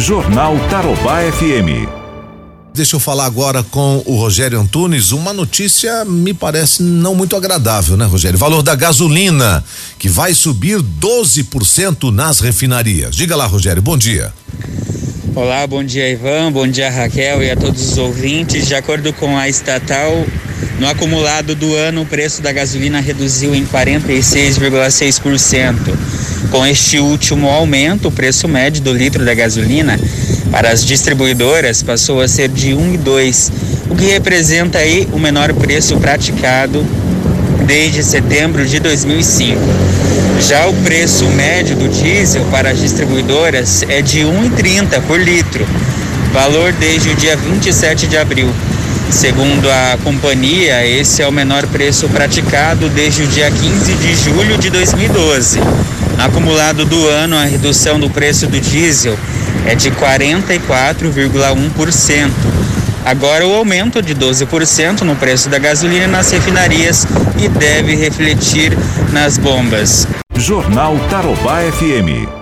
Jornal Tarobá FM. Deixa eu falar agora com o Rogério Antunes. Uma notícia me parece não muito agradável, né, Rogério? Valor da gasolina, que vai subir 12% nas refinarias. Diga lá, Rogério, bom dia. Olá, bom dia, Ivan. Bom dia, Raquel e a todos os ouvintes. De acordo com a estatal, no acumulado do ano, o preço da gasolina reduziu em 46,6%. Com este último aumento, o preço médio do litro da gasolina para as distribuidoras passou a ser de 1,2, o que representa aí o menor preço praticado desde setembro de 2005. Já o preço médio do diesel para as distribuidoras é de 1,30 por litro, valor desde o dia 27 de abril. Segundo a companhia, esse é o menor preço praticado desde o dia 15 de julho de 2012. No acumulado do ano, a redução do preço do diesel é de 44,1%. Agora, o aumento de 12% no preço da gasolina nas refinarias e deve refletir nas bombas. Jornal Tarobá FM.